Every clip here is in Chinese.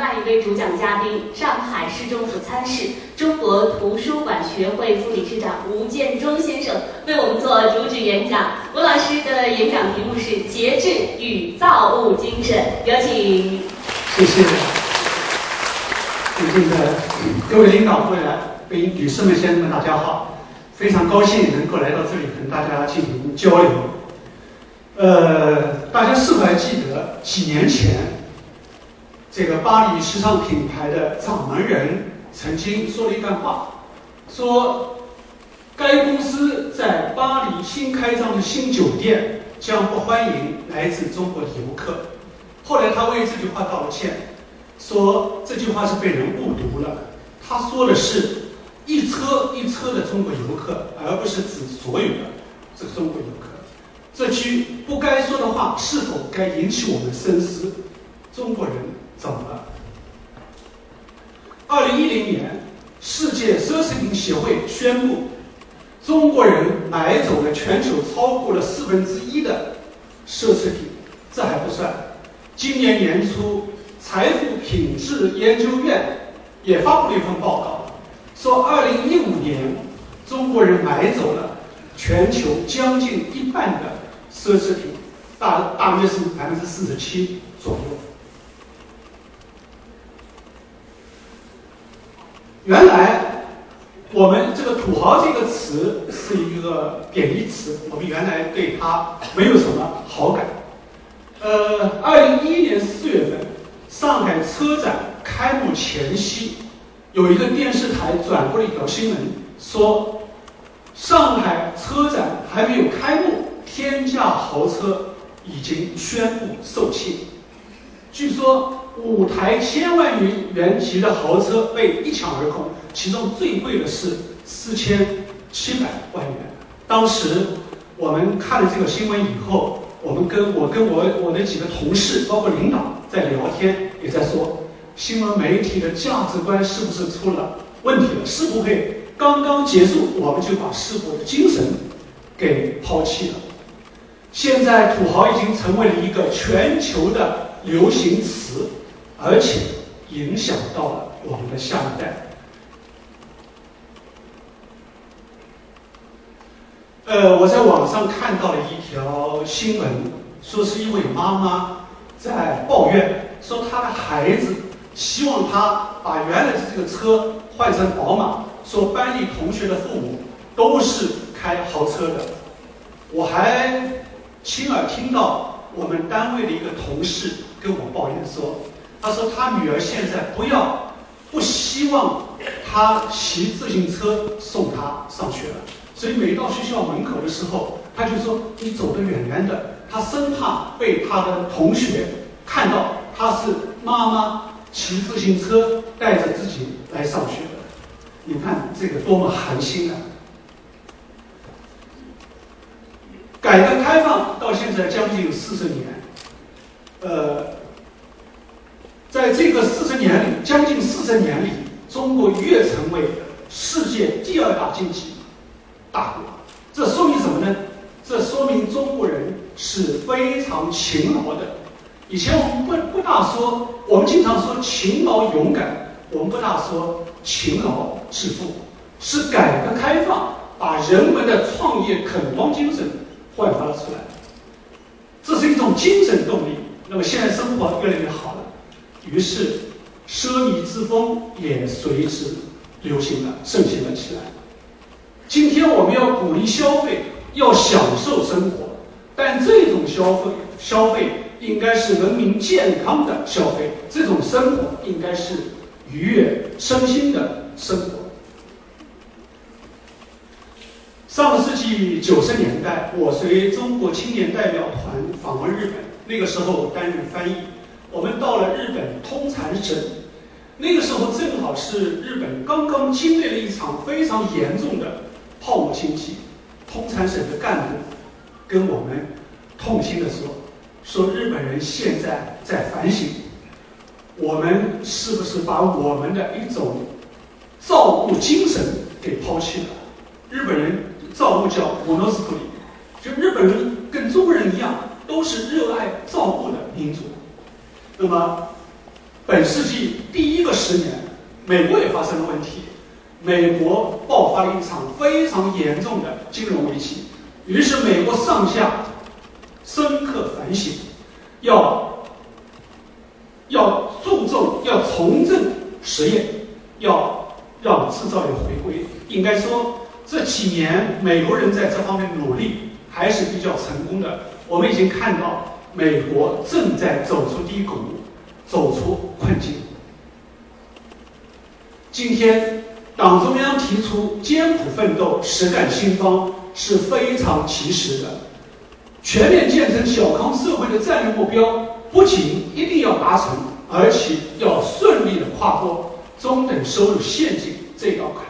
另外一位主讲嘉宾，上海市政府参事、中国图书馆学会副理事长吴建中先生为我们做主旨演讲。吴老师的演讲题目是“节制与造物精神”，有请。谢谢。尊敬的各位领导、各位、女士们、先生们，大家好！非常高兴能够来到这里跟大家进行交流。呃，大家是否还记得几年前？这个巴黎时尚品牌的掌门人曾经说了一段话，说该公司在巴黎新开张的新酒店将不欢迎来自中国的游客。后来他为这句话道了歉，说这句话是被人误读了。他说的是一车一车的中国游客，而不是指所有的这个中国游客。这句不该说的话是否该引起我们深思？中国人。怎么了？二零一零年，世界奢侈品协会宣布，中国人买走了全球超过了四分之一的奢侈品。这还不算，今年年初，财富品质研究院也发布了一份报告，说二零一五年，中国人买走了全球将近一半的奢侈品，大大约是百分之四十七左右。原来，我们这个“土豪”这个词是一个贬义词，我们原来对它没有什么好感。呃，二零一一年四月份，上海车展开幕前夕，有一个电视台转过了一条新闻，说上海车展还没有开幕，天价豪车已经宣布售罄。据说。五台千万元元级的豪车被一抢而空，其中最贵的是四千七百万元。当时我们看了这个新闻以后，我们跟我跟我我的几个同事，包括领导在聊天，也在说，新闻媒体的价值观是不是出了问题了？是不会刚刚结束我们就把师傅的精神给抛弃了？现在土豪已经成为了一个全球的流行词。而且影响到了我们的下一代。呃，我在网上看到了一条新闻，说是一位妈妈在抱怨，说她的孩子希望她把原来的这个车换成宝马，说班里同学的父母都是开豪车的。我还亲耳听到我们单位的一个同事跟我抱怨说。他说他女儿现在不要，不希望他骑自行车送他上学了，所以每到学校门口的时候，他就说你走得远远的，他生怕被他的同学看到他是妈妈骑自行车带着自己来上学的。你看这个多么寒心啊！改革开放到现在将近有四十年，呃。在这个四十年里，将近四十年里，中国越成为世界第二大经济大国。这说明什么呢？这说明中国人是非常勤劳的。以前我们不不大说，我们经常说勤劳勇敢，我们不大说勤劳致富。是改革开放把人们的创业垦荒精神焕发了出来，这是一种精神动力。那么现在生活越来越好了。于是，奢靡之风也随之流行了、盛行了起来。今天我们要鼓励消费，要享受生活，但这种消费消费应该是人民健康的消费，这种生活应该是愉悦身心的生活。上世纪九十年代，我随中国青年代表团访问日本，那个时候担任翻译。我们到了日本通产省，那个时候正好是日本刚刚经历了一场非常严重的泡沫经济。通产省的干部跟我们痛心的说：“说日本人现在在反省，我们是不是把我们的一种造物精神给抛弃了？日本人造物叫摩诺斯普里，就日本人跟中国人一样，都是热爱造物的民族。”那么，本世纪第一个十年，美国也发生了问题，美国爆发了一场非常严重的金融危机，于是美国上下深刻反省，要要注重要重振实业，要让制造业回归。应该说这几年美国人在这方面努力还是比较成功的。我们已经看到美国正在走出低谷，走出困境。今天党中央提出艰苦奋斗、实干兴邦是非常及时的。全面建成小康社会的战略目标，不仅一定要达成，而且要顺利的跨过中等收入陷阱这道坎。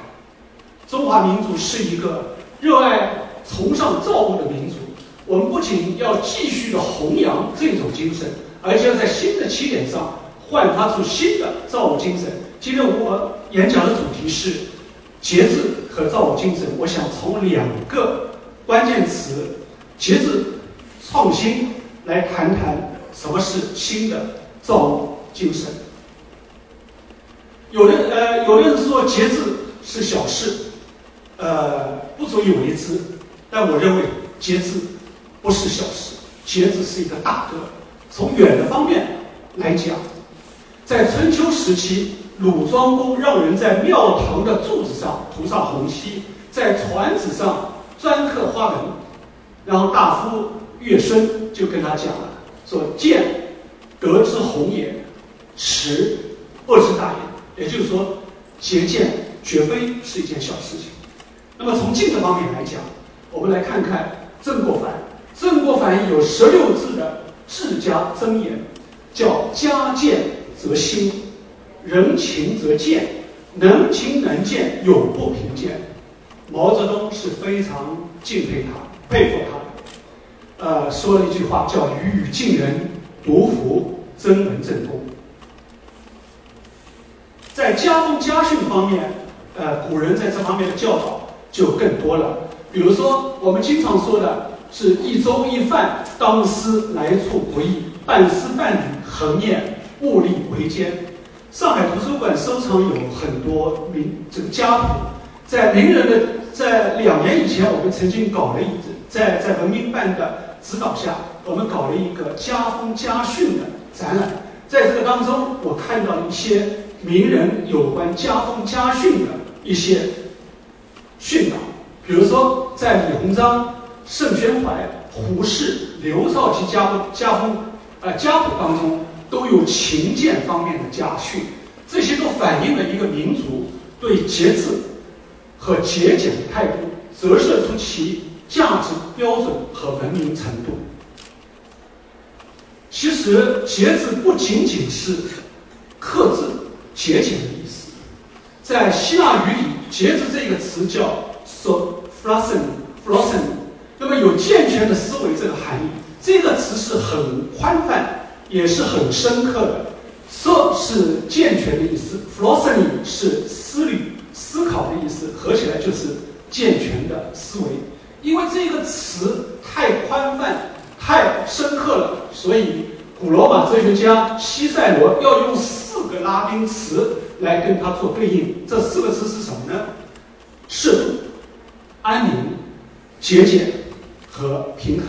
中华民族是一个热爱、崇尚造物的民族。我们不仅要继续的弘扬这种精神，而且要在新的起点上焕发出新的造物精神。今天我演讲的主题是节制和造物精神。我想从两个关键词“节制”“创新”来谈谈什么是新的造物精神。有的呃，有的人说节制是小事，呃，不足以为之，但我认为节制。不是小事，节制是一个大德。从远的方面来讲，在春秋时期，鲁庄公让人在庙堂的柱子上涂上红漆，在船子上篆刻花纹，然后大夫乐生就跟他讲了，说：“见德之宏也，持恶之大也。”也就是说，节俭绝非是一件小事情。那么从近的方面来讲，我们来看看曾国藩。曾国藩有十六字的治家箴言，叫“家贱则兴，人勤则健，能勤能健，永不贫贱”。毛泽东是非常敬佩他、佩服他，呃，说了一句话叫“语敬人，独服真文正公”。在家风家训方面，呃，古人在这方面的教导就更多了。比如说，我们经常说的。是一粥一饭，当思来处不易；半丝半缕，恒念物力维艰。上海图书馆收藏有很多名这个家谱，在名人的在两年以前，我们曾经搞了一在在文明办的指导下，我们搞了一个家风家训的展览。在这个当中，我看到一些名人有关家风家训的一些训导，比如说在李鸿章。盛宣怀、胡适、刘少奇家家风，呃家谱当中都有勤俭方面的家训，这些都反映了一个民族对节制和节俭的态度，折射出其价值标准和文明程度。其实节制不仅仅是克制、节俭的意思，在希腊语里，节制这个词叫 “sophrosen”，“flossen”。有健全的思维这个含义，这个词是很宽泛，也是很深刻的。说是健全的意思 f l o s s i n g 是思虑、思考的意思，合起来就是健全的思维。因为这个词太宽泛、太深刻了，所以古罗马哲学家西塞罗要用四个拉丁词来跟它做对应。这四个词是什么呢？适度、安宁、节俭。和平衡，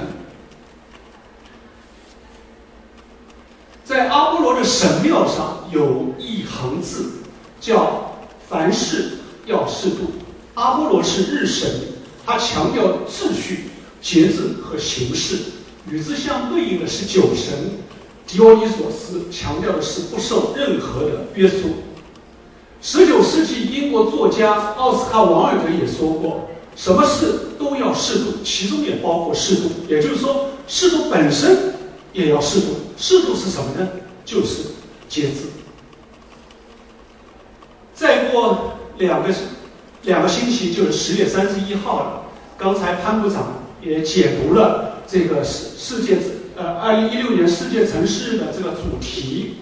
在阿波罗的神庙上有一行字，叫“凡事要适度”。阿波罗是日神，他强调秩序、节制和形式；与之相对应的是酒神，狄奥尼索斯强调的是不受任何的约束。十九世纪英国作家奥斯卡·王尔德也说过。什么事都要适度，其中也包括适度。也就是说，适度本身也要适度。适度是什么呢？就是节制。再过两个两个星期就是十月三十一号了。刚才潘部长也解读了这个世世界呃二零一六年世界城市的这个主题。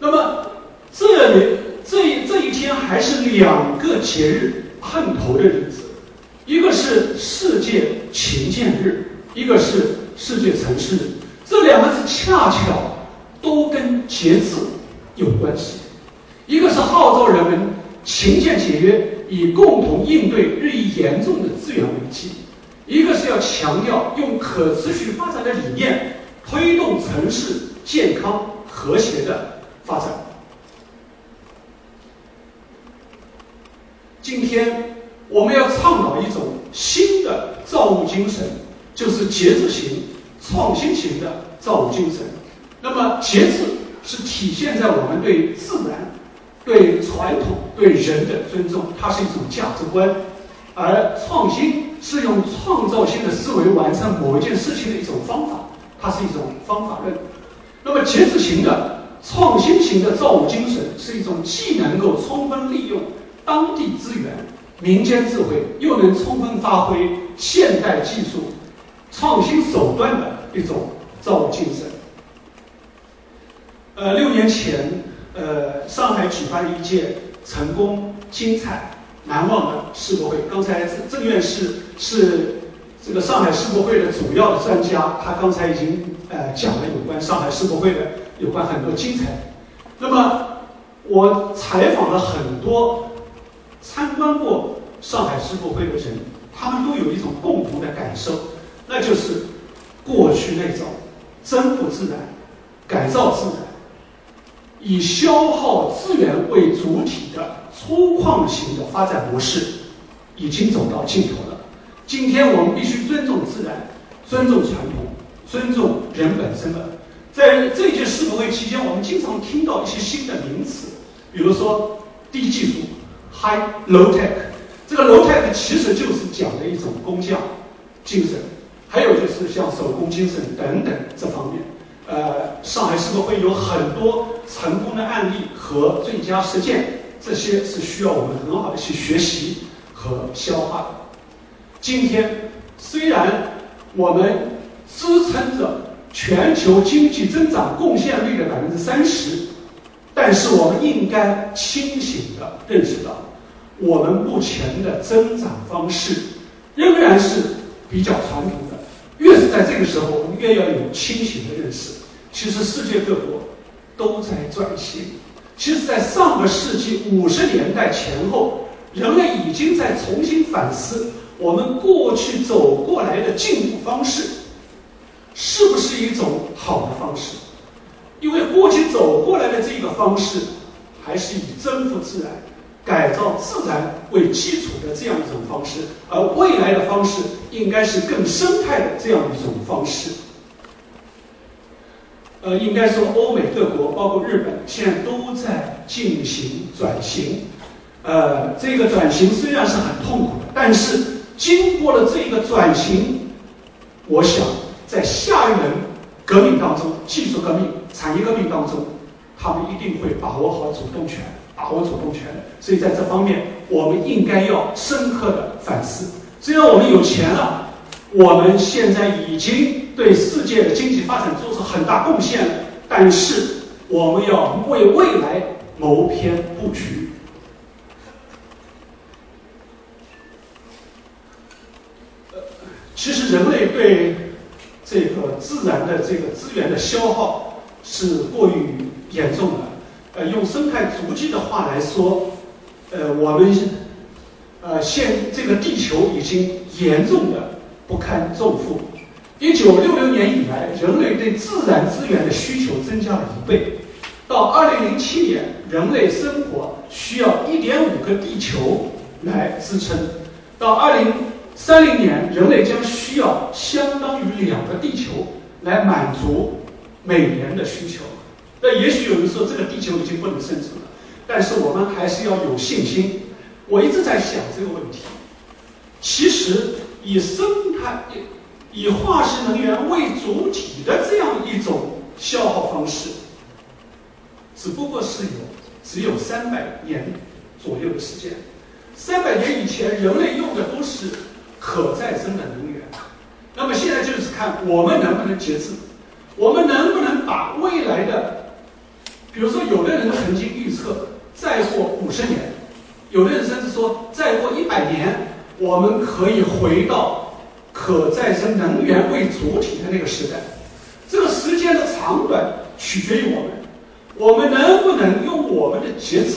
那么这里这这一天还是两个节日碰头的日子。一个是世界勤俭日，一个是世界城市日，这两个字恰巧都跟节制有关系。一个是号召人们勤俭节约，以共同应对日益严重的资源危机；一个是要强调用可持续发展的理念推动城市健康和谐的发展。今天我们要倡导一种新的造物精神，就是节制型、创新型的造物精神。那么，节制是体现在我们对自然。对传统、对人的尊重，它是一种价值观；而创新是用创造性的思维完成某一件事情的一种方法，它是一种方法论。那么节制型的、创新型的造物精神是一种既能够充分利用当地资源、民间智慧，又能充分发挥现代技术创新手段的一种造物精神。呃，六年前。呃，上海举办了一届成功、精彩、难忘的世博会。刚才郑院士是这个上海世博会的主要的专家，他刚才已经呃讲了有关上海世博会的有关很多精彩。那么我采访了很多参观过上海世博会的人，他们都有一种共同的感受，那就是过去那种征服自然、改造自然。以消耗资源为主体的粗犷型的发展模式，已经走到尽头了。今天我们必须尊重自然，尊重传统，尊重人本身的。在这届世博会期间，我们经常听到一些新的名词，比如说低技术 （high low tech）。这个 low tech 其实就是讲的一种工匠精神，还有就是像手工精神等等这方面。呃，上海世博会有很多成功的案例和最佳实践，这些是需要我们很好的去学习和消化的。今天虽然我们支撑着全球经济增长贡献率的百分之三十，但是我们应该清醒的认识到，我们目前的增长方式仍然是比较传统的。越是在这个时候，我们越要有清醒的认识。其实世界各国都在转型。其实，在上个世纪五十年代前后，人类已经在重新反思我们过去走过来的进步方式是不是一种好的方式。因为过去走过来的这个方式，还是以征服自然、改造自然为基础的这样一种方式，而未来的方式应该是更生态的这样一种方式。呃，应该说，欧美各国，包括日本，现在都在进行转型。呃，这个转型虽然是很痛苦的，但是经过了这个转型，我想在下一轮革命当中，技术革命、产业革命当中，他们一定会把握好主动权，把握主动权。所以在这方面，我们应该要深刻的反思。虽然我们有钱了，我们现在已经。对世界的经济发展做出很大贡献了，但是我们要为未来谋篇布局。其实人类对这个自然的这个资源的消耗是过于严重的。呃，用生态足迹的话来说，呃，我们呃现这个地球已经严重的不堪重负。一九六六年以来，人类对自然资源的需求增加了一倍。到二零零七年，人类生活需要一点五个地球来支撑；到二零三零年，人类将需要相当于两个地球来满足每年的需求。那也许有人说，这个地球已经不能生存了，但是我们还是要有信心。我一直在想这个问题。其实，以生态。以化石能源为主体的这样一种消耗方式，只不过是有只有三百年左右的时间。三百年以前，人类用的都是可再生的能源。那么现在就是看我们能不能节制，我们能不能把未来的，比如说，有的人曾经预测再过五十年，有的人甚至说再过一百年，我们可以回到。可再生能源为主体的那个时代，这个时间的长短取决于我们。我们能不能用我们的节制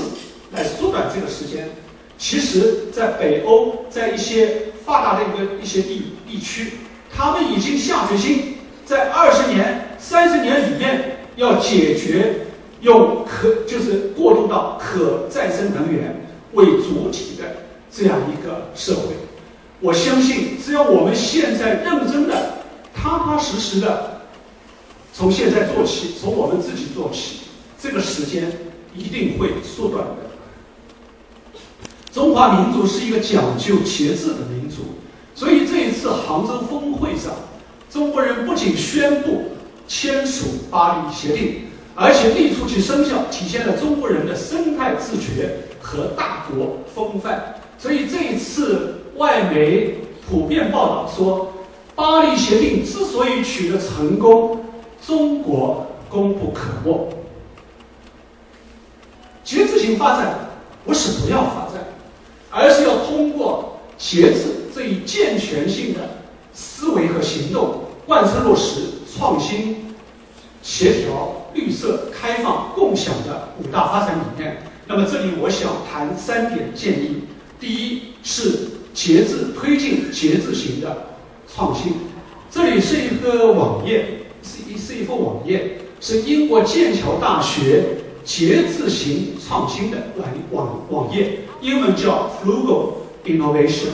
来缩短这个时间？其实，在北欧，在一些发达的一个一些地地区，他们已经下决心，在二十年、三十年里面要解决用可就是过渡到可再生能源为主体的这样一个社会。我相信，只要我们现在认真的、踏踏实实的从现在做起，从我们自己做起，这个时间一定会缩短的。中华民族是一个讲究节制的民族，所以这一次杭州峰会上，中国人不仅宣布签署巴黎协定，而且立出其生效，体现了中国人的生态自觉和大国风范。所以这一次外媒普遍报道说，巴黎协定之所以取得成功，中国功不可没。节制性发展不是不要发展。而是要通过节制这一健全性的思维和行动，贯彻落实创新、协调、绿色、开放、共享的五大发展理念。那么这里我想谈三点建议：第一是节制推进节制型的创新。这里是一个网页，是一是一份网页，是英国剑桥大学。节制型创新的网网网页，英文叫 Frugal Innovation。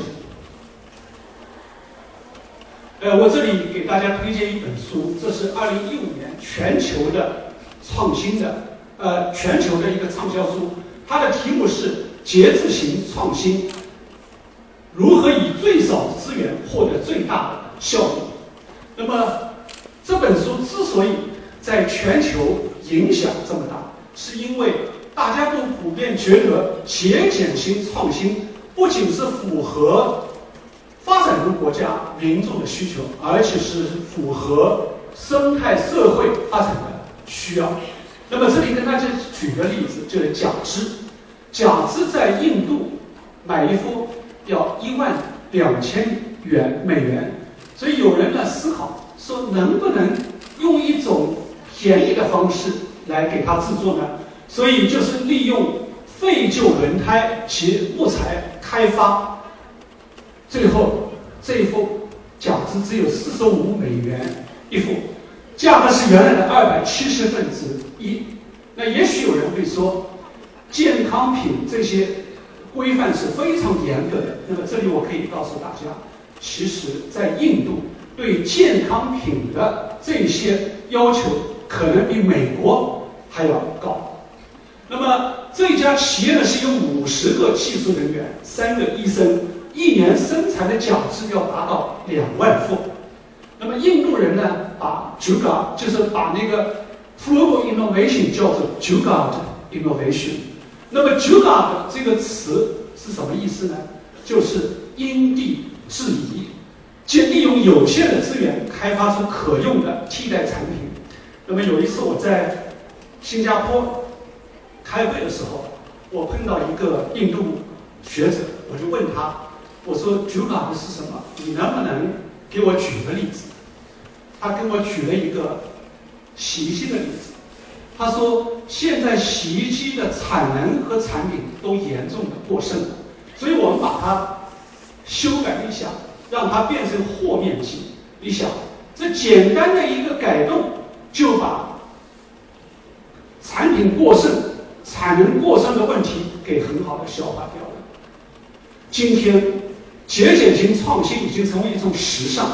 呃，我这里给大家推荐一本书，这是二零一五年全球的创新的呃全球的一个畅销书，它的题目是节制型创新如何以最少资源获得最大的效益。那么这本书之所以在全球影响这么大，是因为大家都普遍觉得节俭型创新不仅是符合发展中国家民众的需求，而且是符合生态社会发展的需要。那么这里跟大家举个例子，就是假肢。假肢在印度买一副要一万两千元美元，所以有人呢思考说，能不能用一种便宜的方式？来给它制作呢，所以就是利用废旧轮胎及木材开发，最后这一副假肢只有四十五美元一副，价格是原来的二百七十分之一。那也许有人会说，健康品这些规范是非常严格的。那么这里我可以告诉大家，其实在印度对健康品的这些要求。可能比美国还要高。那么这家企业呢是有五十个技术人员，三个医生，一年生产的假肢要达到两万副。那么印度人呢把 juga 就是把那个 frugal innovation 叫做 Jugaad innovation。那么 juga 这个词是什么意思呢？就是因地制宜，即利用有限的资源开发出可用的替代产品。那么有一次我在新加坡开会的时候，我碰到一个印度学者，我就问他，我说 juga 是什么？你能不能给我举个例子？他跟我举了一个洗衣机的例子。他说现在洗衣机的产能和产品都严重的过剩了，所以我们把它修改一下，让它变成和面机。你想，这简单的一个改动。就把产品过剩、产能过剩的问题给很好的消化掉了。今天，节俭型创新已经成为一种时尚，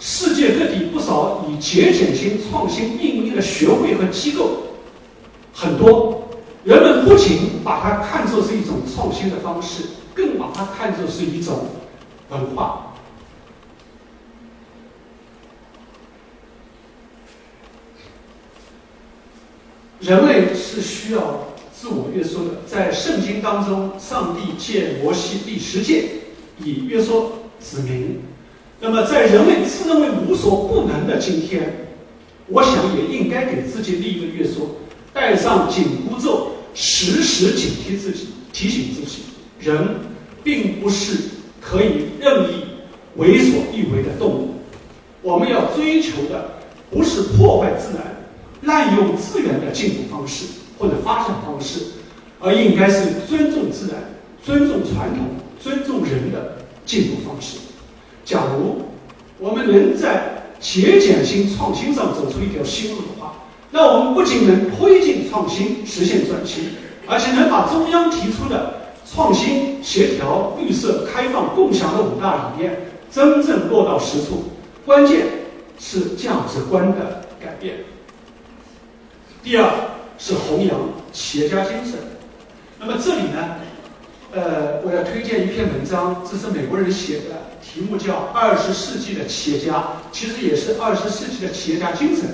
世界各地不少以节俭型创新命名的学会和机构很多。人们不仅把它看作是一种创新的方式，更把它看作是一种文化。人类是需要自我约束的。在圣经当中，上帝借摩西第十诫以约束子民。那么，在人类自认为无所不能的今天，我想也应该给自己立一个约束，戴上紧箍咒，时时警惕自己，提醒自己：人并不是可以任意为所欲为的动物。我们要追求的不是破坏自然。滥用资源的进步方式，或者发展方式，而应该是尊重自然、尊重传统、尊重人的进步方式。假如我们能在节俭性创新上走出一条新路的话，那我们不仅能推进创新、实现转型，而且能把中央提出的创新、协调、绿色、开放、共享的五大理念真正落到实处。关键是价值观的改变。第二是弘扬企业家精神。那么这里呢，呃，我要推荐一篇文章，这是美国人写的，题目叫《二十世纪的企业家》，其实也是二十世纪的企业家精神。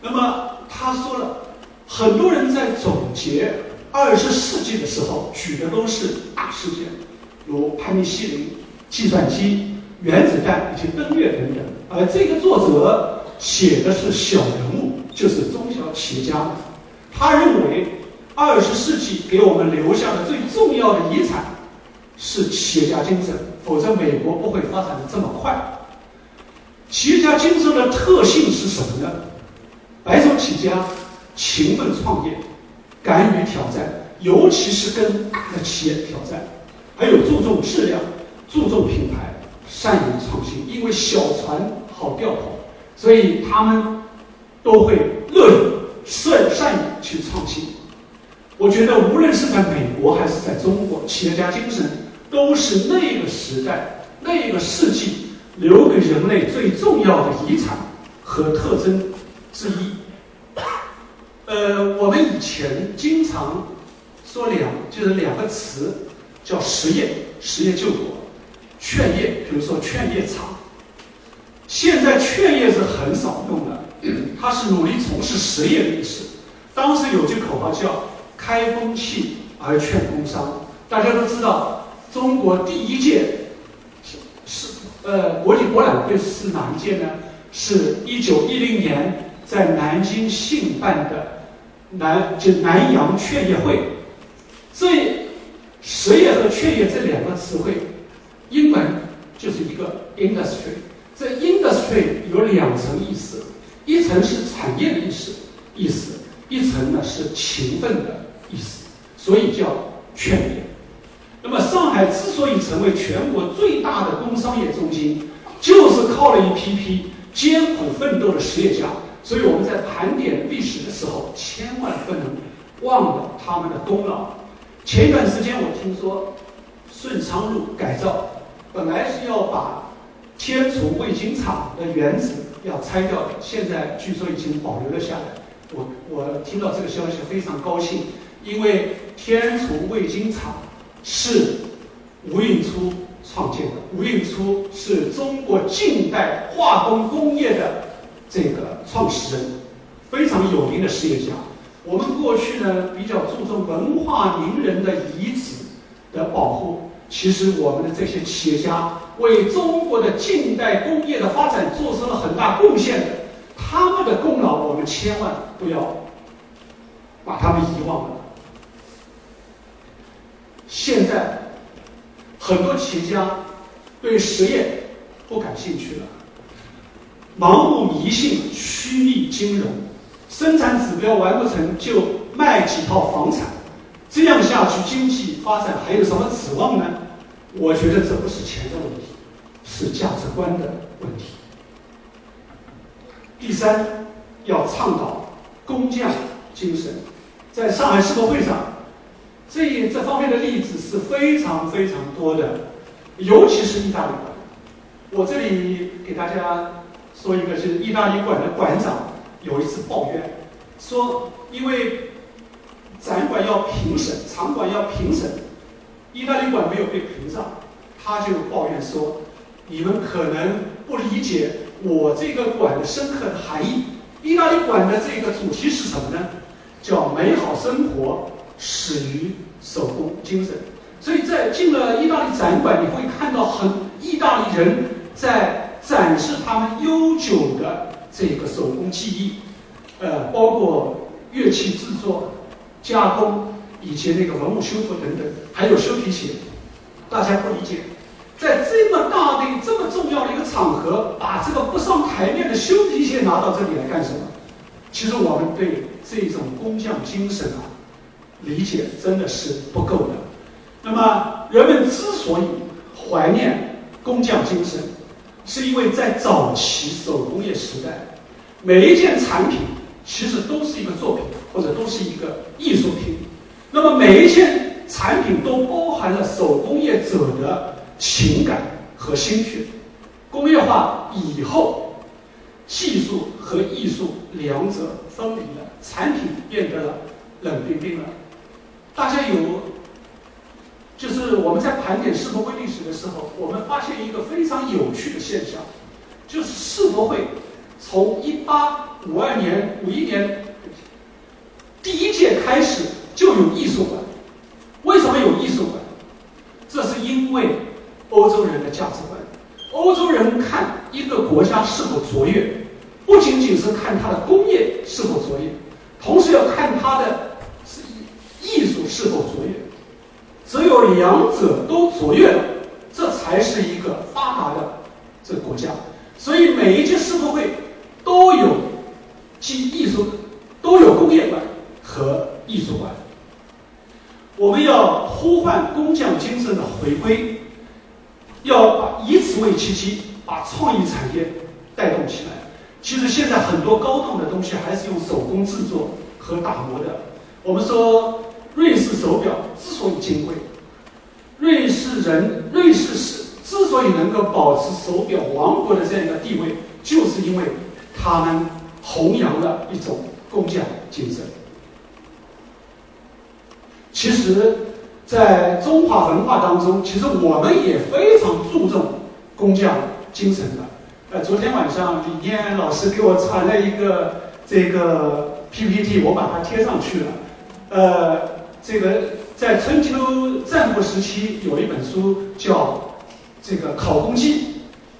那么他说了，很多人在总结二十世纪的时候，举的都是大事件，如潘尼西林、计算机、原子弹以及登月等等，而这个作者写的是小人物。就是中小企业家，他认为二十世纪给我们留下的最重要的遗产是企业家精神，否则美国不会发展的这么快。企业家精神的特性是什么呢？白手起家、勤奋创业、敢于挑战，尤其是跟大的企业挑战，还有注重质量、注重品牌、善于创新。因为小船好掉头，所以他们。都会乐于善善于去创新。我觉得无论是在美国还是在中国，企业家精神都是那个时代、那个世纪留给人类最重要的遗产和特征之一。呃，我们以前经常说两，就是两个词，叫实业，实业救国；劝业，比如说劝业场。现在劝业是很少用的。他是努力从事实业的意思。当时有句口号叫“开风气而劝工商”。大家都知道，中国第一届是是呃国际博览会是哪一届呢？是一九一零年在南京兴办的南就南洋劝业会。这实业和劝业这两个词汇，英文就是一个 industry。这 industry 有两层意思。一层是产业的意思，意思一层呢是勤奋的意思，所以叫劝业。那么上海之所以成为全国最大的工商业中心，就是靠了一批批艰苦奋斗的实业家。所以我们在盘点历史的时候，千万不能忘了他们的功劳。前一段时间我听说顺昌路改造，本来是要把天厨味精厂的原址。要拆掉的，现在据说已经保留了下来。我我听到这个消息非常高兴，因为天厨味精厂是吴应初创建的。吴应初是中国近代化工工业的这个创始人，非常有名的实业家。我们过去呢比较注重文化名人的遗址的保护，其实我们的这些企业家。为中国的近代工业的发展做出了很大贡献的，他们的功劳我们千万不要把他们遗忘了。现在很多企业家对实业不感兴趣了，盲目迷信虚拟金融，生产指标完不成就卖几套房产，这样下去经济发展还有什么指望呢？我觉得这不是钱的问题。是价值观的问题。第三，要倡导工匠精神。在上海世博会上，这这方面的例子是非常非常多的，尤其是意大利馆。我这里给大家说一个，就是意大利馆的馆长有一次抱怨，说因为展馆要评审，场馆要评审，意大利馆没有被评上，他就抱怨说。你们可能不理解我这个馆的深刻的含义。意大利馆的这个主题是什么呢？叫美好生活始于手工精神。所以在进了意大利展馆，你会看到很意大利人在展示他们悠久的这个手工技艺，呃，包括乐器制作、加工以及那个文物修复等等，还有修皮鞋。大家不理解。在这么大的、这么重要的一个场合，把这个不上台面的修皮鞋拿到这里来干什么？其实我们对这种工匠精神啊，理解真的是不够的。那么人们之所以怀念工匠精神，是因为在早期手工业时代，每一件产品其实都是一个作品，或者都是一个艺术品。那么每一件产品都包含了手工业者的情感和心血。工业化以后，技术和艺术两者分离了，产品变得了冷冰冰了。大家有，就是我们在盘点世博会历史的时候，我们发现一个非常有趣的现象，就是世博会从一八五二年、五一年第一届开始就有艺术馆。为什么有艺术馆？这是因为欧洲人的价值观。欧洲人看一个国家是否卓越，不仅仅是看它的工业是否卓越，同时要看它的艺术是否卓越。只有两者都卓越了，这才是一个发达的这个国家。所以每一届世博会都有既艺术，都有工业馆和艺术馆。我们要呼唤工匠精神的回归。要把以此为契机，把创意产业带动起来。其实现在很多高档的东西还是用手工制作和打磨的。我们说瑞士手表之所以金贵，瑞士人瑞士是之所以能够保持手表王国的这样一个地位，就是因为他们弘扬了一种工匠精神。其实。在中华文化当中，其实我们也非常注重工匠精神的。呃，昨天晚上李念老师给我传了一个这个 PPT，我把它贴上去了。呃，这个在春秋战国时期有一本书叫《这个考工记》。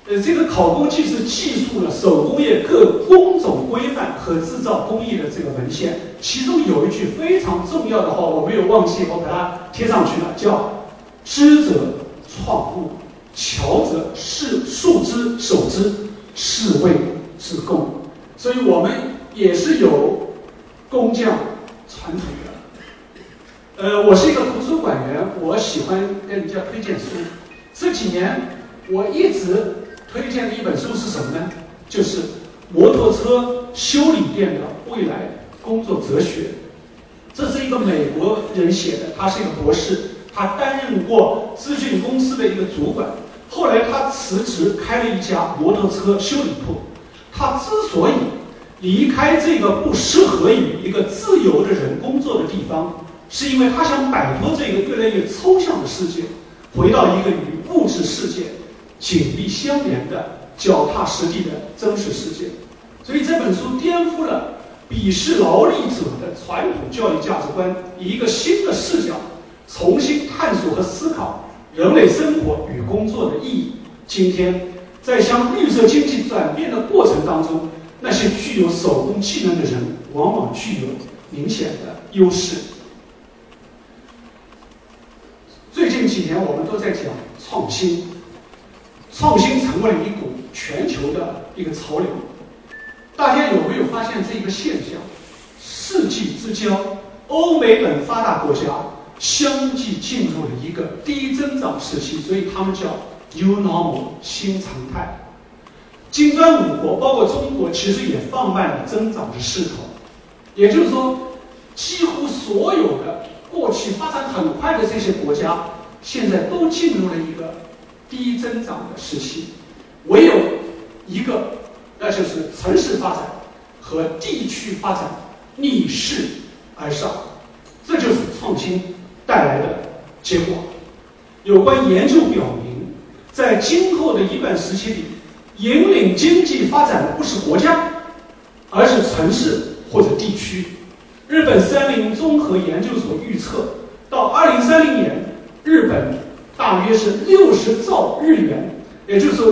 呃，这个考工记是记述了手工业各工种规范和制造工艺的这个文献，其中有一句非常重要的话，我没有忘记，我把它贴上去了，叫“知者创物，巧者是树之守之，是谓之工”。所以我们也是有工匠传统的。呃，我是一个图书馆员，我喜欢跟人家推荐书。这几年我一直。推荐的一本书是什么呢？就是《摩托车修理店的未来工作哲学》。这是一个美国人写的，他是一个博士，他担任过咨询公司的一个主管，后来他辞职开了一家摩托车修理铺。他之所以离开这个不适合于一个自由的人工作的地方，是因为他想摆脱这个越来越抽象的世界，回到一个与物质世界。紧密相连的、脚踏实地的真实世界，所以这本书颠覆了鄙视劳力者的传统教育价值观，以一个新的视角重新探索和思考人类生活与工作的意义。今天，在向绿色经济转变的过程当中，那些具有手工技能的人往往具有明显的优势。最近几年，我们都在讲创新。创新成为了一股全球的一个潮流，大家有没有发现这一个现象？世纪之交，欧美等发达国家相继进入了一个低增长时期，所以他们叫 “new normal” 新常态。金砖五国包括中国，其实也放慢了增长的势头。也就是说，几乎所有的过去发展很快的这些国家，现在都进入了一个。低增长的时期，唯有一个，那就是城市发展和地区发展逆势而上，这就是创新带来的结果。有关研究表明，在今后的一段时期里，引领经济发展的不是国家，而是城市或者地区。日本三菱综合研究所预测，到二零三零年，日本。大约是六十兆日元，也就是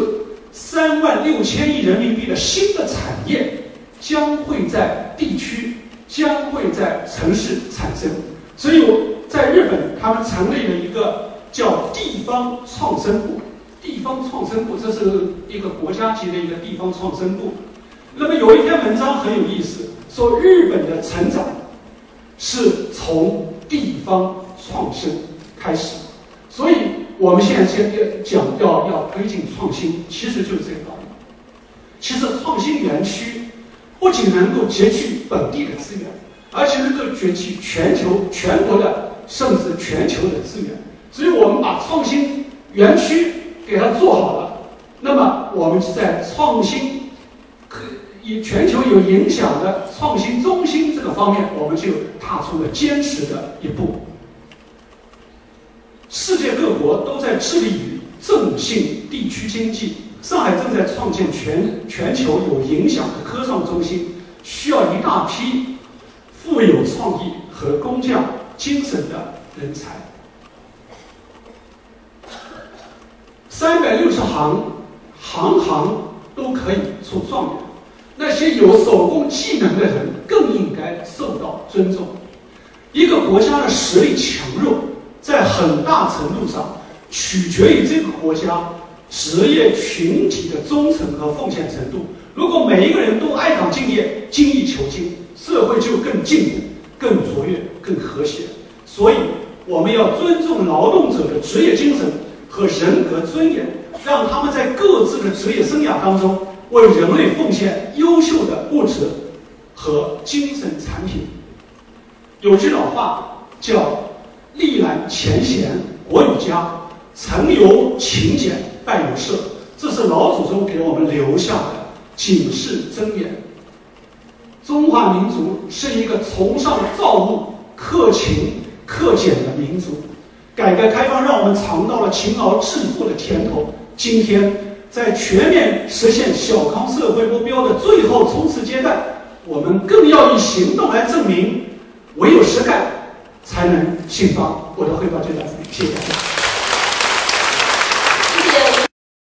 三万六千亿人民币的新的产业将会在地区、将会在城市产生。所以我在日本，他们成立了一个叫地方创生部。地方创生部这是一个国家级的一个地方创生部。那么有一篇文章很有意思，说日本的成长是从地方创生开始，所以我们现在先要讲要要推进创新，其实就是这个道理。其实创新园区不仅能够截取本地的资源，而且能够攫取全球、全国的甚至全球的资源。所以我们把创新园区给它做好了，那么我们在创新可以全球有影响的创新中心这个方面，我们就踏出了坚实的一步。世界各国都在致力于振兴地区经济，上海正在创建全全球有影响的科创中心，需要一大批富有创意和工匠精神的人才。三百六十行，行行都可以出状元。那些有手工技能的人更应该受到尊重。一个国家的实力强弱，在很大程度上取决于这个国家职业群体的忠诚和奉献程度。如果每一个人都爱岗敬业、精益求精，社会就更进步、更卓越、更和谐。所以，我们要尊重劳动者的职业精神和人格尊严，让他们在各自的职业生涯当中。为人类奉献优秀的物质和精神产品。有句老话叫“历览前贤国有家，成有勤俭败有社”，这是老祖宗给我们留下的警示箴言。中华民族是一个崇尚造物、克勤克俭的民族。改革开放让我们尝到了勤劳致富的甜头。今天。在全面实现小康社会目标的最后冲刺阶段，我们更要以行动来证明，唯有实干才能兴邦。我的汇报就到这里，谢谢大家。